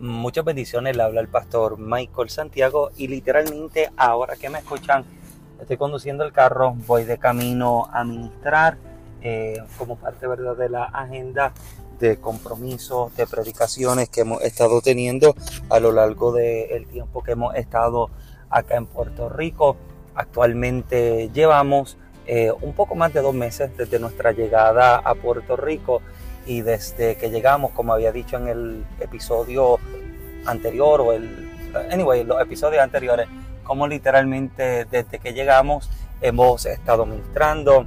Muchas bendiciones, le habla el pastor Michael Santiago y literalmente ahora que me escuchan, estoy conduciendo el carro, voy de camino a ministrar eh, como parte ¿verdad? de la agenda de compromisos, de predicaciones que hemos estado teniendo a lo largo del tiempo que hemos estado acá en Puerto Rico. Actualmente llevamos eh, un poco más de dos meses desde nuestra llegada a Puerto Rico y desde que llegamos, como había dicho en el episodio anterior o el, anyway, los episodios anteriores, como literalmente desde que llegamos hemos estado ministrando,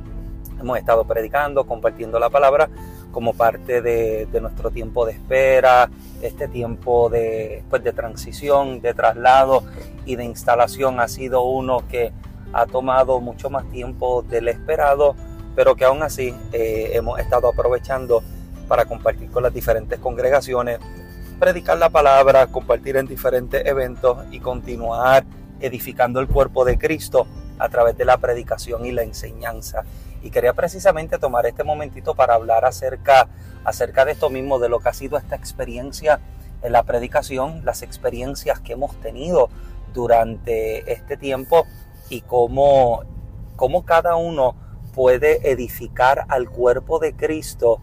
hemos estado predicando, compartiendo la palabra como parte de, nuestro tiempo de espera, este tiempo de, pues, de transición, de traslado y de instalación ha sido uno que ha tomado mucho más tiempo del esperado, pero que aún así eh, hemos estado aprovechando para compartir con las diferentes congregaciones, predicar la palabra, compartir en diferentes eventos y continuar edificando el cuerpo de Cristo a través de la predicación y la enseñanza. Y quería precisamente tomar este momentito para hablar acerca, acerca de esto mismo, de lo que ha sido esta experiencia en la predicación, las experiencias que hemos tenido durante este tiempo y cómo, cómo cada uno puede edificar al cuerpo de Cristo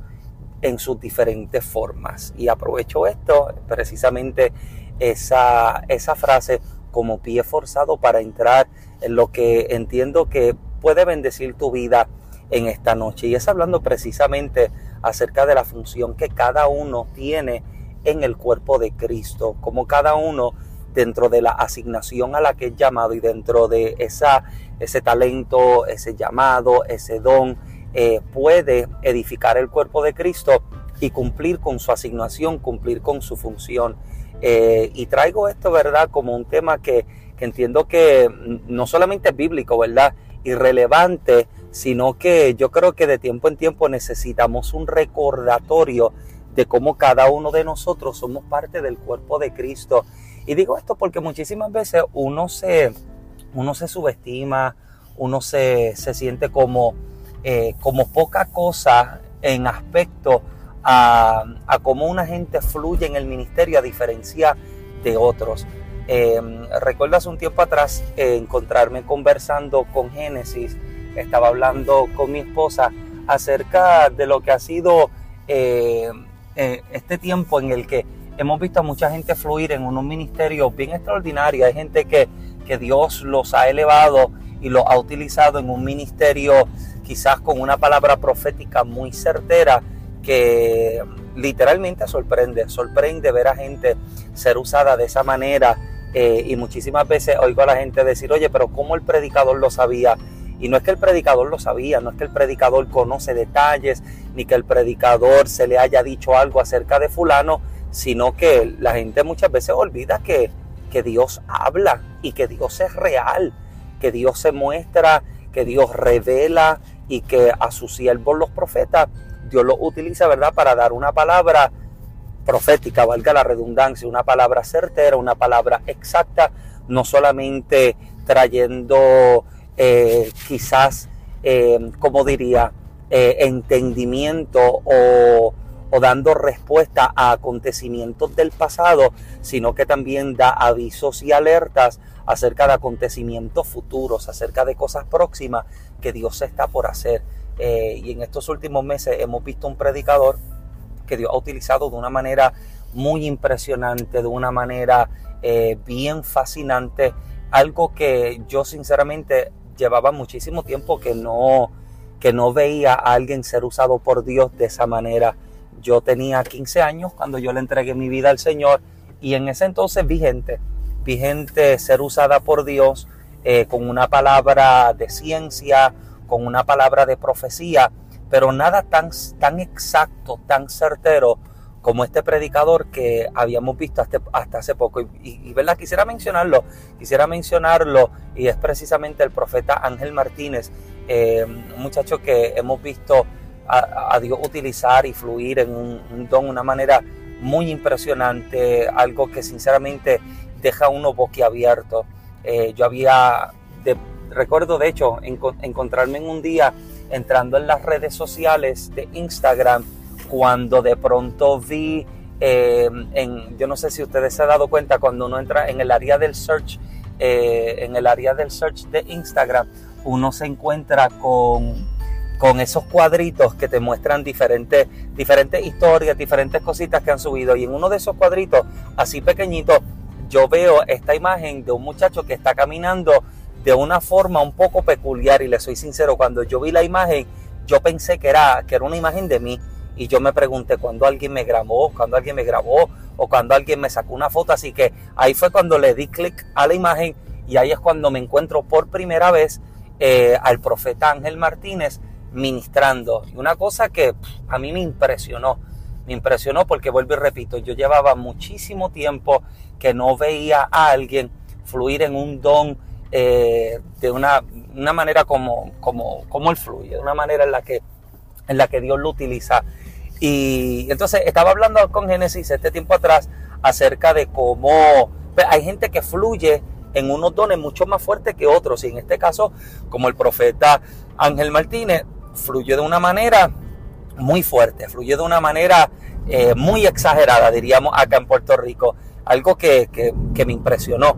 en sus diferentes formas. Y aprovecho esto, precisamente esa, esa frase como pie forzado para entrar en lo que entiendo que puede bendecir tu vida en esta noche. Y es hablando precisamente acerca de la función que cada uno tiene en el cuerpo de Cristo, como cada uno dentro de la asignación a la que es llamado y dentro de esa, ese talento, ese llamado, ese don, eh, puede edificar el cuerpo de Cristo y cumplir con su asignación, cumplir con su función. Eh, y traigo esto, ¿verdad?, como un tema que, que, entiendo que no solamente es bíblico, ¿verdad?, irrelevante, sino que yo creo que de tiempo en tiempo necesitamos un recordatorio de cómo cada uno de nosotros somos parte del cuerpo de Cristo y digo esto porque muchísimas veces uno se, uno se subestima, uno se, siente como, eh, como poca cosa en aspecto a, cómo una gente fluye en el ministerio a diferencia de otros. Eh, recuerdo hace un tiempo atrás eh, encontrarme conversando con Génesis, estaba hablando con mi esposa acerca de lo que ha sido este tiempo en el que hemos visto a mucha gente fluir en unos ministerios bien extraordinarios. Hay gente que, que Dios los ha elevado y los ha utilizado en un ministerio quizás con una palabra profética muy certera que literalmente sorprende, sorprende ver a gente ser usada de esa manera eh, y muchísimas veces oigo a la gente decir, oye, pero ¿cómo el predicador lo sabía? Y no es que el predicador lo sabía, no es que el predicador conoce detalles, ni que el predicador se le haya dicho algo acerca de fulano, sino que la gente muchas veces olvida que, que Dios habla y que Dios es real, que Dios se muestra, que Dios revela y que a sus siervos los profetas Dios los utiliza, ¿verdad?, para dar una palabra profética, valga la redundancia, una palabra certera, una palabra exacta, no solamente trayendo eh, quizás, eh, como diría, eh, entendimiento o o dando respuesta a acontecimientos del pasado, sino que también da avisos y alertas acerca de acontecimientos futuros, acerca de cosas próximas que Dios está por hacer. Eh, y en estos últimos meses hemos visto un predicador que Dios ha utilizado de una manera muy impresionante, de una manera eh, bien fascinante, algo que yo sinceramente llevaba muchísimo tiempo que no, que no veía a alguien ser usado por Dios de esa manera. Yo tenía 15 años cuando yo le entregué mi vida al Señor y en ese entonces vi gente, vi gente ser usada por Dios eh, con una palabra de ciencia, con una palabra de profecía, pero nada tan, tan exacto, tan certero como este predicador que habíamos visto hasta, hasta hace poco. Y, ¿verdad? quisiera mencionarlo, quisiera mencionarlo, y es precisamente el profeta Ángel Martínez, eh, un muchacho que hemos visto a, Dios utilizar y fluir en un, don, una manera muy impresionante, algo que sinceramente deja uno boquiabierto. Eh, yo había, recuerdo de hecho, encontrarme en un día entrando en las redes sociales de Instagram cuando de pronto vi en, yo no sé si ustedes se han dado cuenta cuando uno entra en el área del search, en el área del search de Instagram, uno se encuentra con, con esos cuadritos que te muestran diferentes, diferentes historias, diferentes cositas que han subido. Y en uno de esos cuadritos, así pequeñito, yo veo esta imagen de un muchacho que está caminando de una forma un poco peculiar y le soy sincero, cuando yo vi la imagen, yo pensé que era, que era una imagen de mí y yo me pregunté cuando alguien me grabó, cuando alguien me grabó o cuando alguien me sacó una foto, así que ahí fue cuando le di clic a la imagen y ahí es cuando me encuentro por primera vez eh, al profeta Ángel Martínez ministrando. Y una cosa que a mí me impresionó, impresionó porque vuelvo y repito, yo llevaba muchísimo tiempo que no veía a alguien fluir en un don eh, de una, manera como, como, como él fluye, de una manera en la que, en la que Dios lo utiliza. Y entonces estaba hablando con Génesis este tiempo atrás acerca de cómo pues, hay gente que fluye en unos dones mucho más fuertes que otros. Y en este caso, como el profeta Ángel Martínez, fluyó de una manera muy fuerte, fluyó de una manera eh, muy exagerada, diríamos acá en Puerto Rico. Algo que, me impresionó.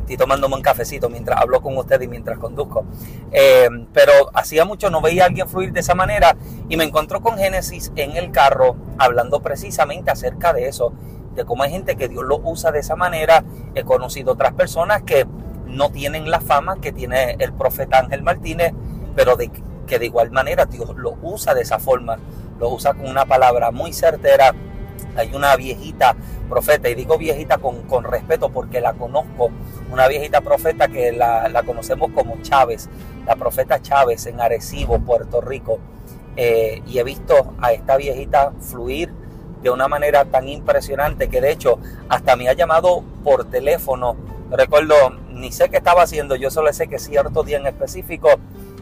Estoy tomándome un cafecito mientras hablo con ustedes y mientras conduzco. Eh, pero hacía mucho no veía a alguien fluir de esa manera y me encontró con Génesis en el carro hablando precisamente acerca de eso, de cómo hay gente que Dios lo usa de esa manera. He conocido otras personas que no tienen la fama que tiene el profeta Ángel Martínez, pero de, que de igual manera Dios lo usa de esa forma, lo usa con una palabra muy certera hay una viejita profeta, y digo viejita con, con respeto porque la conozco, una viejita profeta que la, la, conocemos como Chávez, la profeta Chávez en Arecibo, Puerto Rico. Eh, y he visto a esta viejita fluir de una manera tan impresionante que de hecho hasta me ha llamado por teléfono. Recuerdo, ni sé qué estaba haciendo, yo solo sé que cierto día en específico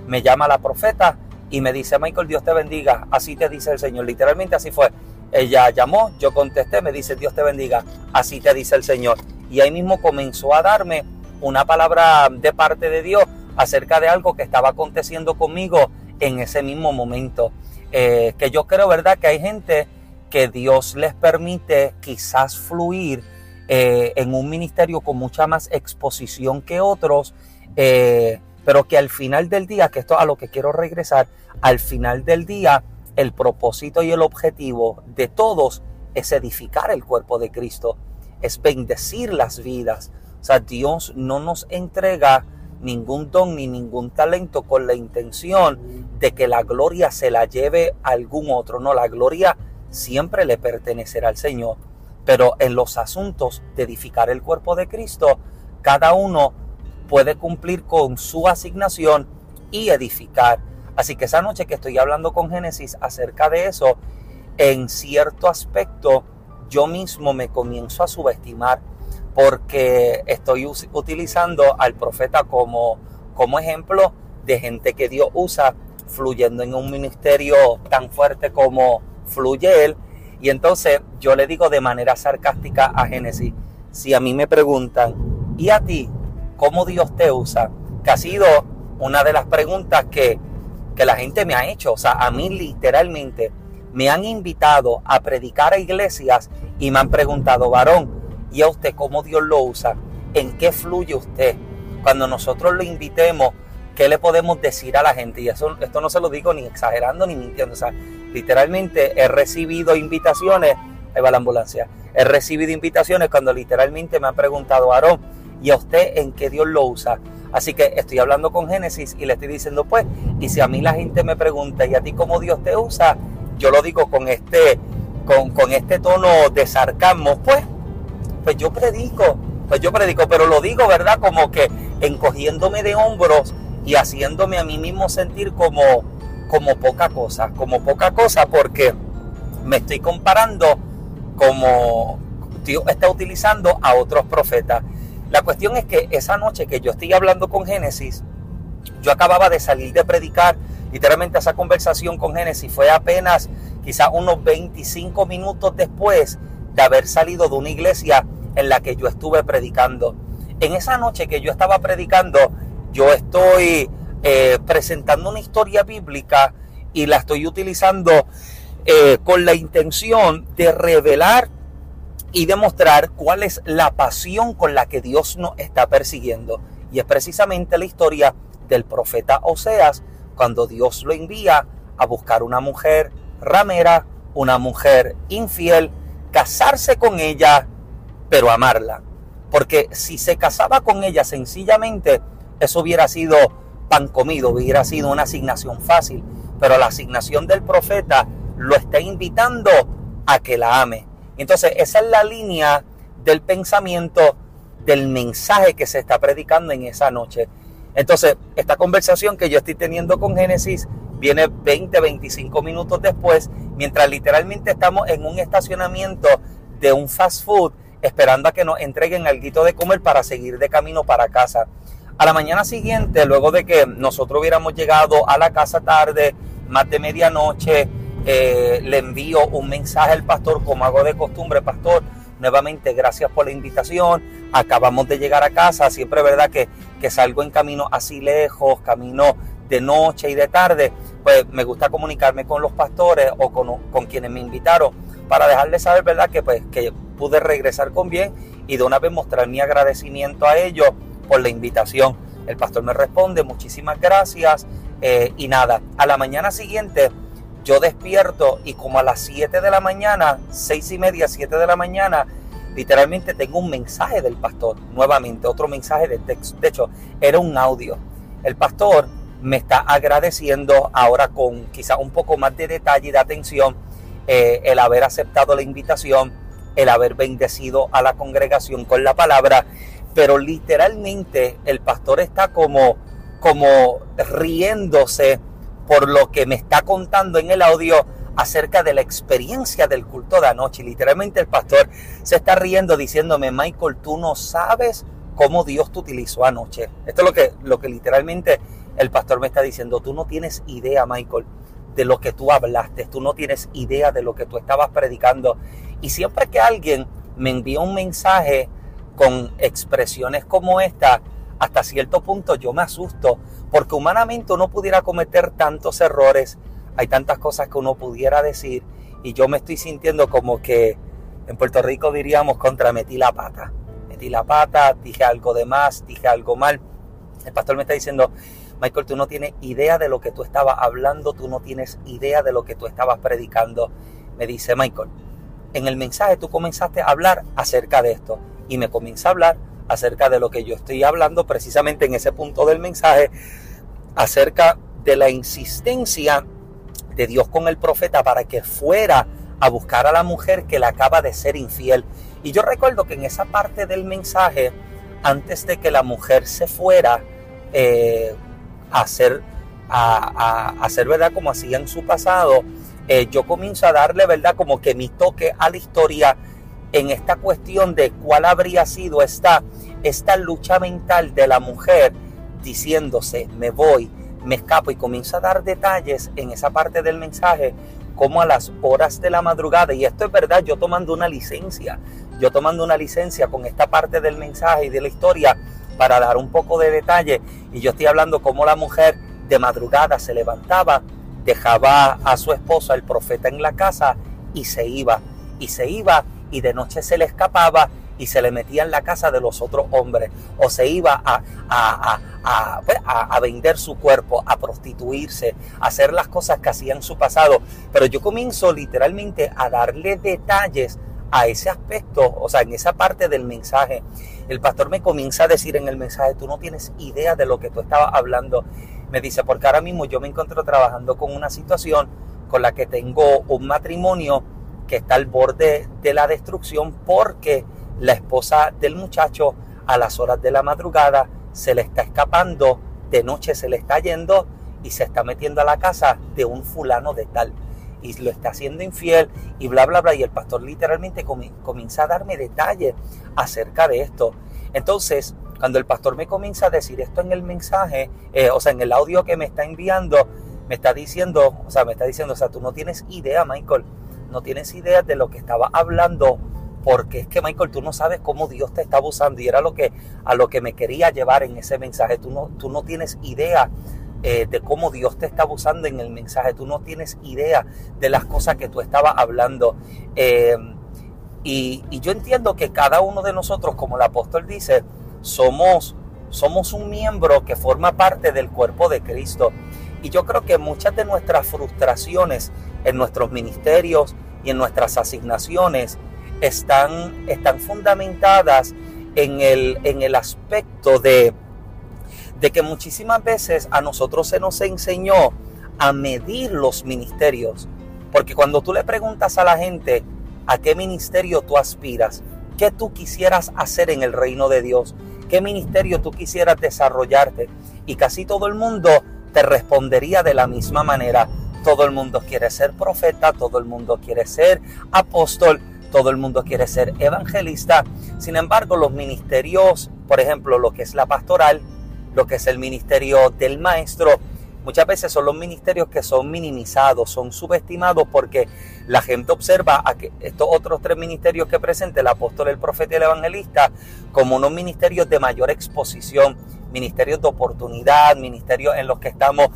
me llama la profeta y me dice, Michael, Dios te bendiga, así te dice el Señor. Literalmente así fue. Ella llamó, yo contesté, me dice, Dios te bendiga, así te dice el Señor. Y ahí mismo comenzó a darme una palabra de parte de Dios acerca de algo que estaba aconteciendo conmigo en ese mismo momento. Eh, que yo creo, ¿verdad? Que hay gente que Dios les permite quizás fluir eh, en un ministerio con mucha más exposición que otros, eh, pero que al final del día, que esto a lo que quiero regresar, al final del día el propósito y el objetivo de todos es edificar el cuerpo de Cristo, es bendecir las vidas. O sea, Dios no nos entrega ningún don ni ningún talento con la intención de que la gloria se la lleve a algún otro. No, la gloria siempre le pertenecerá al Señor. Pero en los asuntos de edificar el cuerpo de Cristo, cada uno puede cumplir con su asignación y edificar Así que esa noche que estoy hablando con Génesis acerca de eso, en cierto aspecto yo mismo me comienzo a subestimar porque estoy utilizando al profeta como, como ejemplo de gente que Dios usa fluyendo en un ministerio tan fuerte como fluye él. Y entonces yo le digo de manera sarcástica a Génesis, si a mí me preguntan, ¿y a ti cómo Dios te usa? Que ha sido una de las preguntas que que la gente me ha hecho. O sea, a mí literalmente me han invitado a predicar a iglesias y me han preguntado, varón, ¿y a usted cómo Dios lo usa? ¿En qué fluye usted? Cuando nosotros lo invitemos, ¿qué le podemos decir a la gente? Y esto no se lo digo ni exagerando ni mintiendo. O sea, literalmente he recibido invitaciones, ahí va la ambulancia, he recibido invitaciones cuando literalmente me han preguntado, varón, ¿y a usted en qué Dios lo usa? Así que estoy hablando con Génesis y le estoy diciendo, pues, y si a mí la gente me pregunta, ¿y a ti cómo Dios te usa? Yo lo digo con este, con, con este tono de sarcasmo, pues, pues yo predico, pues yo predico, pero lo digo, ¿verdad? Como que encogiéndome de hombros y haciéndome a mí mismo sentir como, como poca cosa, como poca cosa, porque me estoy comparando como Dios está utilizando a otros profetas. La cuestión es que esa noche que yo estoy hablando con Génesis, yo acababa de salir de predicar, literalmente esa conversación con Génesis fue apenas quizás unos 25 minutos después de haber salido de una iglesia en la que yo estuve predicando. En esa noche que yo estaba predicando, yo estoy eh, presentando una historia bíblica y la estoy utilizando eh, con la intención de revelar y demostrar cuál es la pasión con la que Dios nos está persiguiendo. Y es precisamente la historia del profeta Oseas, cuando Dios lo envía a buscar una mujer ramera, una mujer infiel, casarse con ella, pero amarla. Porque si se casaba con ella sencillamente, eso hubiera sido pan comido, hubiera sido una asignación fácil. Pero la asignación del profeta lo está invitando a que la ame. Entonces, esa es la línea del pensamiento, del mensaje que se está predicando en esa noche. Entonces, esta conversación que yo estoy teniendo con Génesis viene 20, 25 minutos después, mientras literalmente estamos en un estacionamiento de un fast food esperando a que nos entreguen algo de comer para seguir de camino para casa. A la mañana siguiente, luego de que nosotros hubiéramos llegado a la casa tarde, más de medianoche, eh, le envío un mensaje al pastor, como hago de costumbre, pastor. Nuevamente, gracias por la invitación. Acabamos de llegar a casa. Siempre verdad que, que salgo en camino así lejos, camino de noche y de tarde. Pues me gusta comunicarme con los pastores o con, con quienes me invitaron para dejarles saber, ¿verdad? Que, pues, que pude regresar con bien y de una vez mostrar mi agradecimiento a ellos por la invitación. El pastor me responde, muchísimas gracias. Eh, y nada, a la mañana siguiente yo despierto y como a las 7 de la mañana, 6 y media, 7 de la mañana, literalmente tengo un mensaje del pastor, nuevamente otro mensaje de texto. De hecho, era un audio. El pastor me está agradeciendo ahora con quizá un poco más de detalle y de atención eh, el haber aceptado la invitación, el haber bendecido a la congregación con la palabra, pero literalmente el pastor está como, como riéndose por lo que me está contando en el audio acerca de la experiencia del culto de anoche. Literalmente el pastor se está riendo diciéndome, Michael, tú no sabes cómo Dios te utilizó anoche. Esto es lo que, lo que literalmente el pastor me está diciendo. Tú no tienes idea, Michael, de lo que tú hablaste. Tú no tienes idea de lo que tú estabas predicando. Y siempre que alguien me envía un mensaje con expresiones como esta, hasta cierto punto yo me asusto, porque humanamente uno pudiera cometer tantos errores, hay tantas cosas que uno pudiera decir, y yo me estoy sintiendo como que en Puerto Rico diríamos contra metí la pata. Metí la pata, dije algo de más, dije algo mal. El pastor me está diciendo, Michael, tú no tienes idea de lo que tú estabas hablando, tú no tienes idea de lo que tú estabas predicando. Me dice, Michael, en el mensaje tú comenzaste a hablar acerca de esto y me comienza a hablar acerca de lo que yo estoy hablando precisamente en ese punto del mensaje, acerca de la insistencia de Dios con el profeta para que fuera a buscar a la mujer que le acaba de ser infiel. Y yo recuerdo que en esa parte del mensaje, antes de que la mujer se fuera eh, a hacer, a, hacer verdad como hacía en su pasado, eh, yo comienzo a darle verdad como que mi toque a la historia en esta cuestión de cuál habría sido esta, esta lucha mental de la mujer diciéndose, me voy, me escapo y comienza a dar detalles en esa parte del mensaje, como a las horas de la madrugada, y esto es verdad, yo tomando una licencia, yo tomando una licencia con esta parte del mensaje y de la historia para dar un poco de detalle, y yo estoy hablando como la mujer de madrugada se levantaba, dejaba a su esposo, el profeta, en la casa y se iba, y se iba y de noche se le escapaba y se le metía en la casa de los otros hombres o se iba a, a, pues, vender su cuerpo, a prostituirse, a hacer las cosas que hacía en su pasado. Pero yo comienzo literalmente a darle detalles a ese aspecto, o sea, en esa parte del mensaje. El pastor me comienza a decir en el mensaje, tú no tienes idea de lo que tú estabas hablando. Me dice, porque ahora mismo yo me encuentro trabajando con una situación con la que tengo un matrimonio que está al borde de la destrucción porque la esposa del muchacho a las horas de la madrugada se le está escapando, de noche se le está yendo y se está metiendo a la casa de un fulano de tal y lo está haciendo infiel y bla, bla, bla. Y el pastor literalmente comienza a darme detalles acerca de esto. Entonces, cuando el pastor me comienza a decir esto en el mensaje, eh, o sea, en el audio que me está enviando, me está diciendo, o sea, me está diciendo, o sea, tú no tienes idea, Michael, no tienes idea de lo que estaba hablando, porque es que Michael, tú no sabes cómo Dios te está abusando y era lo que, a lo que me quería llevar en ese mensaje. Tú no, tú no tienes idea eh, de cómo Dios te está usando en el mensaje. Tú no tienes idea de las cosas que tú estabas hablando. Eh, y, yo entiendo que cada uno de nosotros, como el apóstol dice, somos, somos un miembro que forma parte del cuerpo de Cristo. Y yo creo que muchas de nuestras frustraciones en nuestros ministerios y en nuestras asignaciones están, están fundamentadas en el, en el aspecto de, de que muchísimas veces a nosotros se nos enseñó a medir los ministerios. Porque cuando tú le preguntas a la gente a qué ministerio tú aspiras, qué tú quisieras hacer en el reino de Dios, qué ministerio tú quisieras desarrollarte, y casi todo el mundo te respondería de la misma manera. Todo el mundo quiere ser profeta, todo el mundo quiere ser apóstol, todo el mundo quiere ser evangelista. Sin embargo, los ministerios, por ejemplo, lo que es la pastoral, lo que es el ministerio del maestro, muchas veces son los ministerios que son minimizados, son subestimados porque la gente observa a que estos otros tres ministerios que presenta el apóstol, el profeta y el evangelista como unos ministerios de mayor exposición, ministerios de oportunidad, ministerios en los que estamos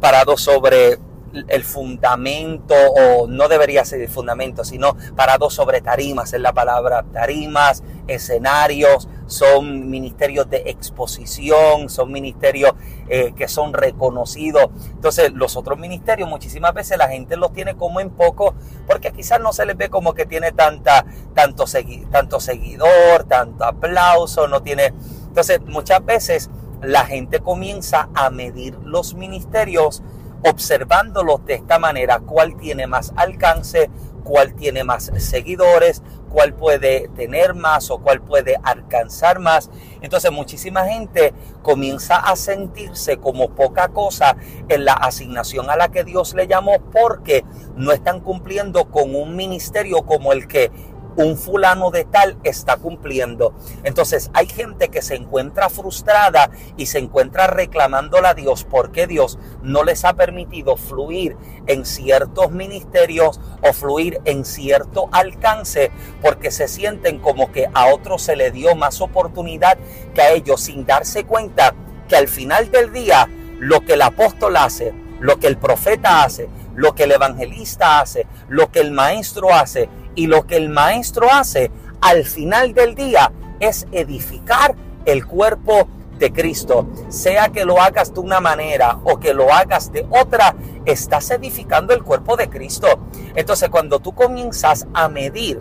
parados sobre el fundamento, o no debería ser el fundamento, sino parado sobre tarimas, es la palabra, tarimas, escenarios, son ministerios de exposición, son ministerios eh, que son reconocidos. Entonces, los otros ministerios muchísimas veces la gente los tiene como en poco, porque quizás no se les ve como que tiene tanta, tanto, tanto seguidor, tanto aplauso, no tiene... Entonces, muchas veces la gente comienza a medir los ministerios observándolos de esta manera, cuál tiene más alcance, cuál tiene más seguidores, cuál puede tener más o cuál puede alcanzar más. Entonces muchísima gente comienza a sentirse como poca cosa en la asignación a la que Dios le llamó porque no están cumpliendo con un ministerio como el que un fulano de tal está cumpliendo. Entonces hay gente que se encuentra frustrada y se encuentra reclamándole a Dios porque Dios no les ha permitido fluir en ciertos ministerios o fluir en cierto alcance porque se sienten como que a otros se le dio más oportunidad que a ellos sin darse cuenta que al final del día lo que el apóstol hace, lo que el profeta hace, lo que el evangelista hace, lo que el maestro hace y lo que el maestro hace al final del día es edificar el cuerpo de Cristo. Sea que lo hagas de una manera o que lo hagas de otra, estás edificando el cuerpo de Cristo. Entonces cuando tú comienzas a medir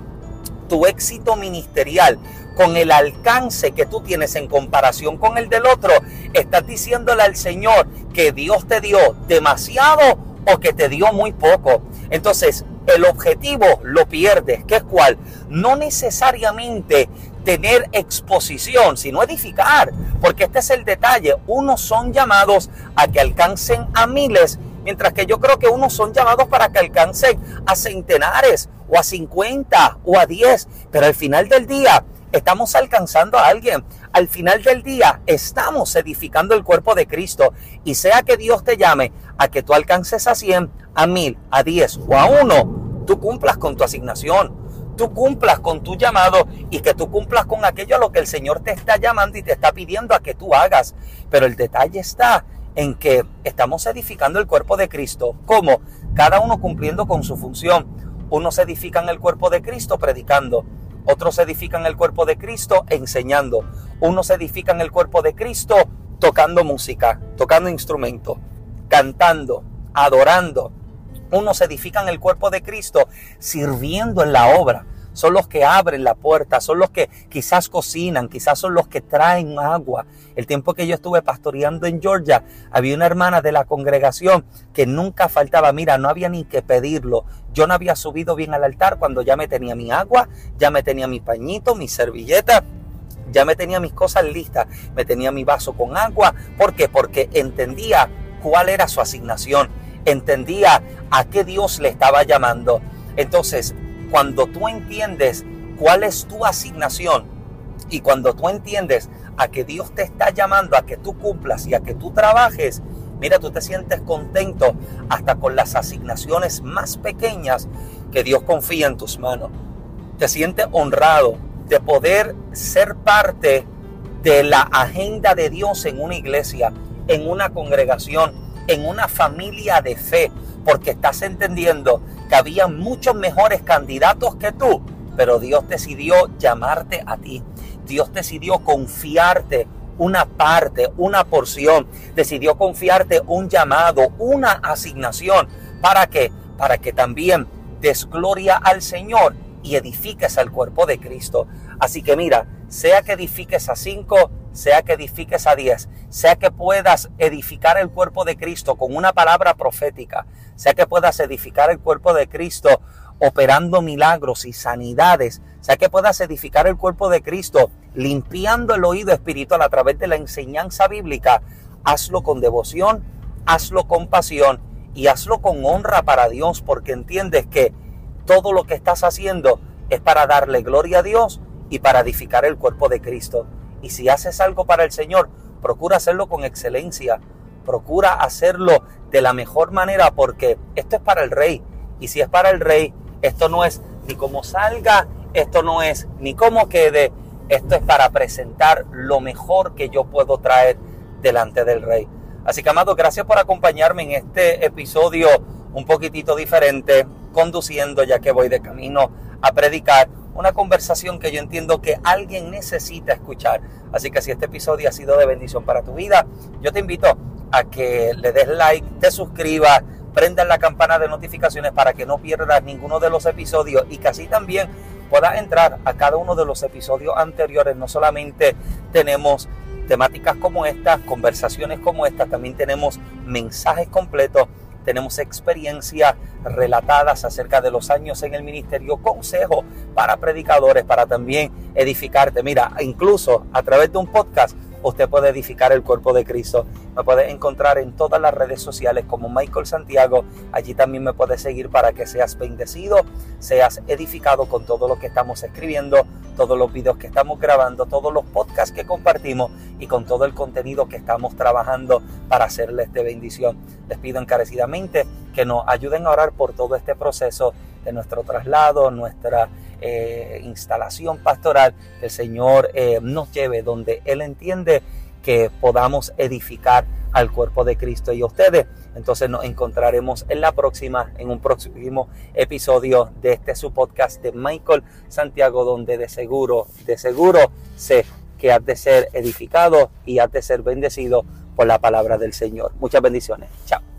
tu éxito ministerial con el alcance que tú tienes en comparación con el del otro, estás diciéndole al Señor que Dios te dio demasiado o que te dio muy poco. Entonces, el objetivo lo pierdes, que es cuál? No necesariamente tener exposición, sino edificar, porque este es el detalle. Unos son llamados a que alcancen a miles, mientras que yo creo que unos son llamados para que alcancen a centenares o a 50 o a 10, pero al final del día estamos alcanzando a alguien. Al final del día estamos edificando el cuerpo de Cristo y sea que Dios te llame a que tú alcances a 100, a 1000, a 10 o a 1, tú cumplas con tu asignación, tú cumplas con tu llamado y que tú cumplas con aquello a lo que el Señor te está llamando y te está pidiendo a que tú hagas. Pero el detalle está en que estamos edificando el cuerpo de Cristo. ¿Cómo? Cada uno cumpliendo con su función. Unos edifican el cuerpo de Cristo predicando, otros edifican el cuerpo de Cristo enseñando, unos edifican el cuerpo de Cristo tocando música, tocando instrumentos, cantando, adorando. Unos edifican el cuerpo de Cristo sirviendo en la obra son los que abren la puerta, son los que quizás cocinan, quizás son los que traen agua. El tiempo que yo estuve pastoreando en Georgia, había una hermana de la congregación que nunca faltaba, mira, no había ni que pedirlo. Yo no había subido bien al altar cuando ya me tenía mi agua, ya me tenía mi pañito, mi servilleta, ya me tenía mis cosas listas, me tenía mi vaso con agua. ¿Por qué? Porque entendía cuál era su asignación, entendía a qué Dios le estaba llamando. Entonces, cuando tú entiendes cuál es tu asignación y cuando tú entiendes a que Dios te está llamando a que tú cumplas y a que tú trabajes, mira, tú te sientes contento hasta con las asignaciones más pequeñas que Dios confía en tus manos. Te sientes honrado de poder ser parte de la agenda de Dios en una iglesia, en una congregación. En una familia de fe, porque estás entendiendo que había muchos mejores candidatos que tú, pero Dios decidió llamarte a ti. Dios decidió confiarte una parte, una porción, decidió confiarte un llamado, una asignación. ¿Para qué? Para que también des gloria al Señor y edifiques al cuerpo de Cristo. Así que mira, sea que edifiques a cinco, sea que edifiques a diez, sea que puedas edificar el cuerpo de Cristo con una palabra profética, sea que puedas edificar el cuerpo de Cristo operando milagros y sanidades, sea que puedas edificar el cuerpo de Cristo limpiando el oído espiritual a través de la enseñanza bíblica, hazlo con devoción, hazlo con pasión y hazlo con honra para Dios porque entiendes que todo lo que estás haciendo es para darle gloria a Dios y para edificar el cuerpo de Cristo. Y si haces algo para el Señor, procura hacerlo con excelencia, procura hacerlo de la mejor manera porque esto es para el rey. Y si es para el rey, esto no es ni como salga, esto no es ni como quede, esto es para presentar lo mejor que yo puedo traer delante del rey. Así que, amado, gracias por acompañarme en este episodio un poquitito diferente, conduciendo ya que voy de camino a predicar una conversación que yo entiendo que alguien necesita escuchar. Así que si este episodio ha sido de bendición para tu vida, yo te invito a que le des like, te suscribas, prendas la campana de notificaciones para que no pierdas ninguno de los episodios y que así también puedas entrar a cada uno de los episodios anteriores. No solamente tenemos temáticas como estas, conversaciones como estas, también tenemos mensajes completos, tenemos experiencias relatadas acerca de los años en el ministerio, consejos para predicadores, para también edificarte. Mira, incluso a través de un podcast usted puede edificar el cuerpo de Cristo. Me puede encontrar en todas las redes sociales como Michael Santiago. Allí también me puedes seguir para que seas bendecido, seas edificado con todo lo que estamos escribiendo, todos los videos que estamos grabando, todos los podcasts que compartimos y con todo el contenido que estamos trabajando para hacerles de bendición. Les pido encarecidamente que nos ayuden a orar por todo este proceso de nuestro traslado, nuestra eh, instalación pastoral, que el Señor eh, nos lleve donde Él entiende que podamos edificar al cuerpo de Cristo y a ustedes. Entonces nos encontraremos en la próxima, en un próximo episodio de este su podcast de Michael Santiago, donde de seguro, de seguro sé que has de ser edificado y has de ser bendecido por la palabra del Señor. Muchas bendiciones. Chao.